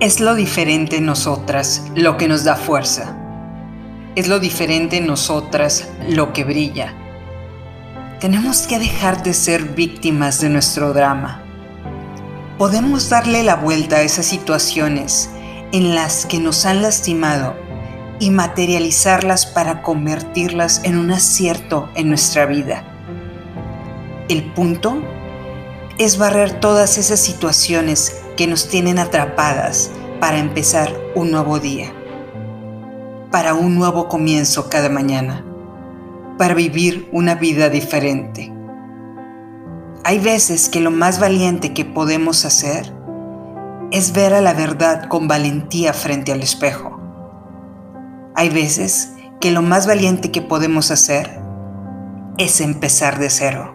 Es lo diferente en nosotras lo que nos da fuerza. Es lo diferente en nosotras lo que brilla. Tenemos que dejar de ser víctimas de nuestro drama. Podemos darle la vuelta a esas situaciones en las que nos han lastimado y materializarlas para convertirlas en un acierto en nuestra vida. El punto es barrer todas esas situaciones que nos tienen atrapadas para empezar un nuevo día, para un nuevo comienzo cada mañana, para vivir una vida diferente. Hay veces que lo más valiente que podemos hacer es ver a la verdad con valentía frente al espejo. Hay veces que lo más valiente que podemos hacer es empezar de cero.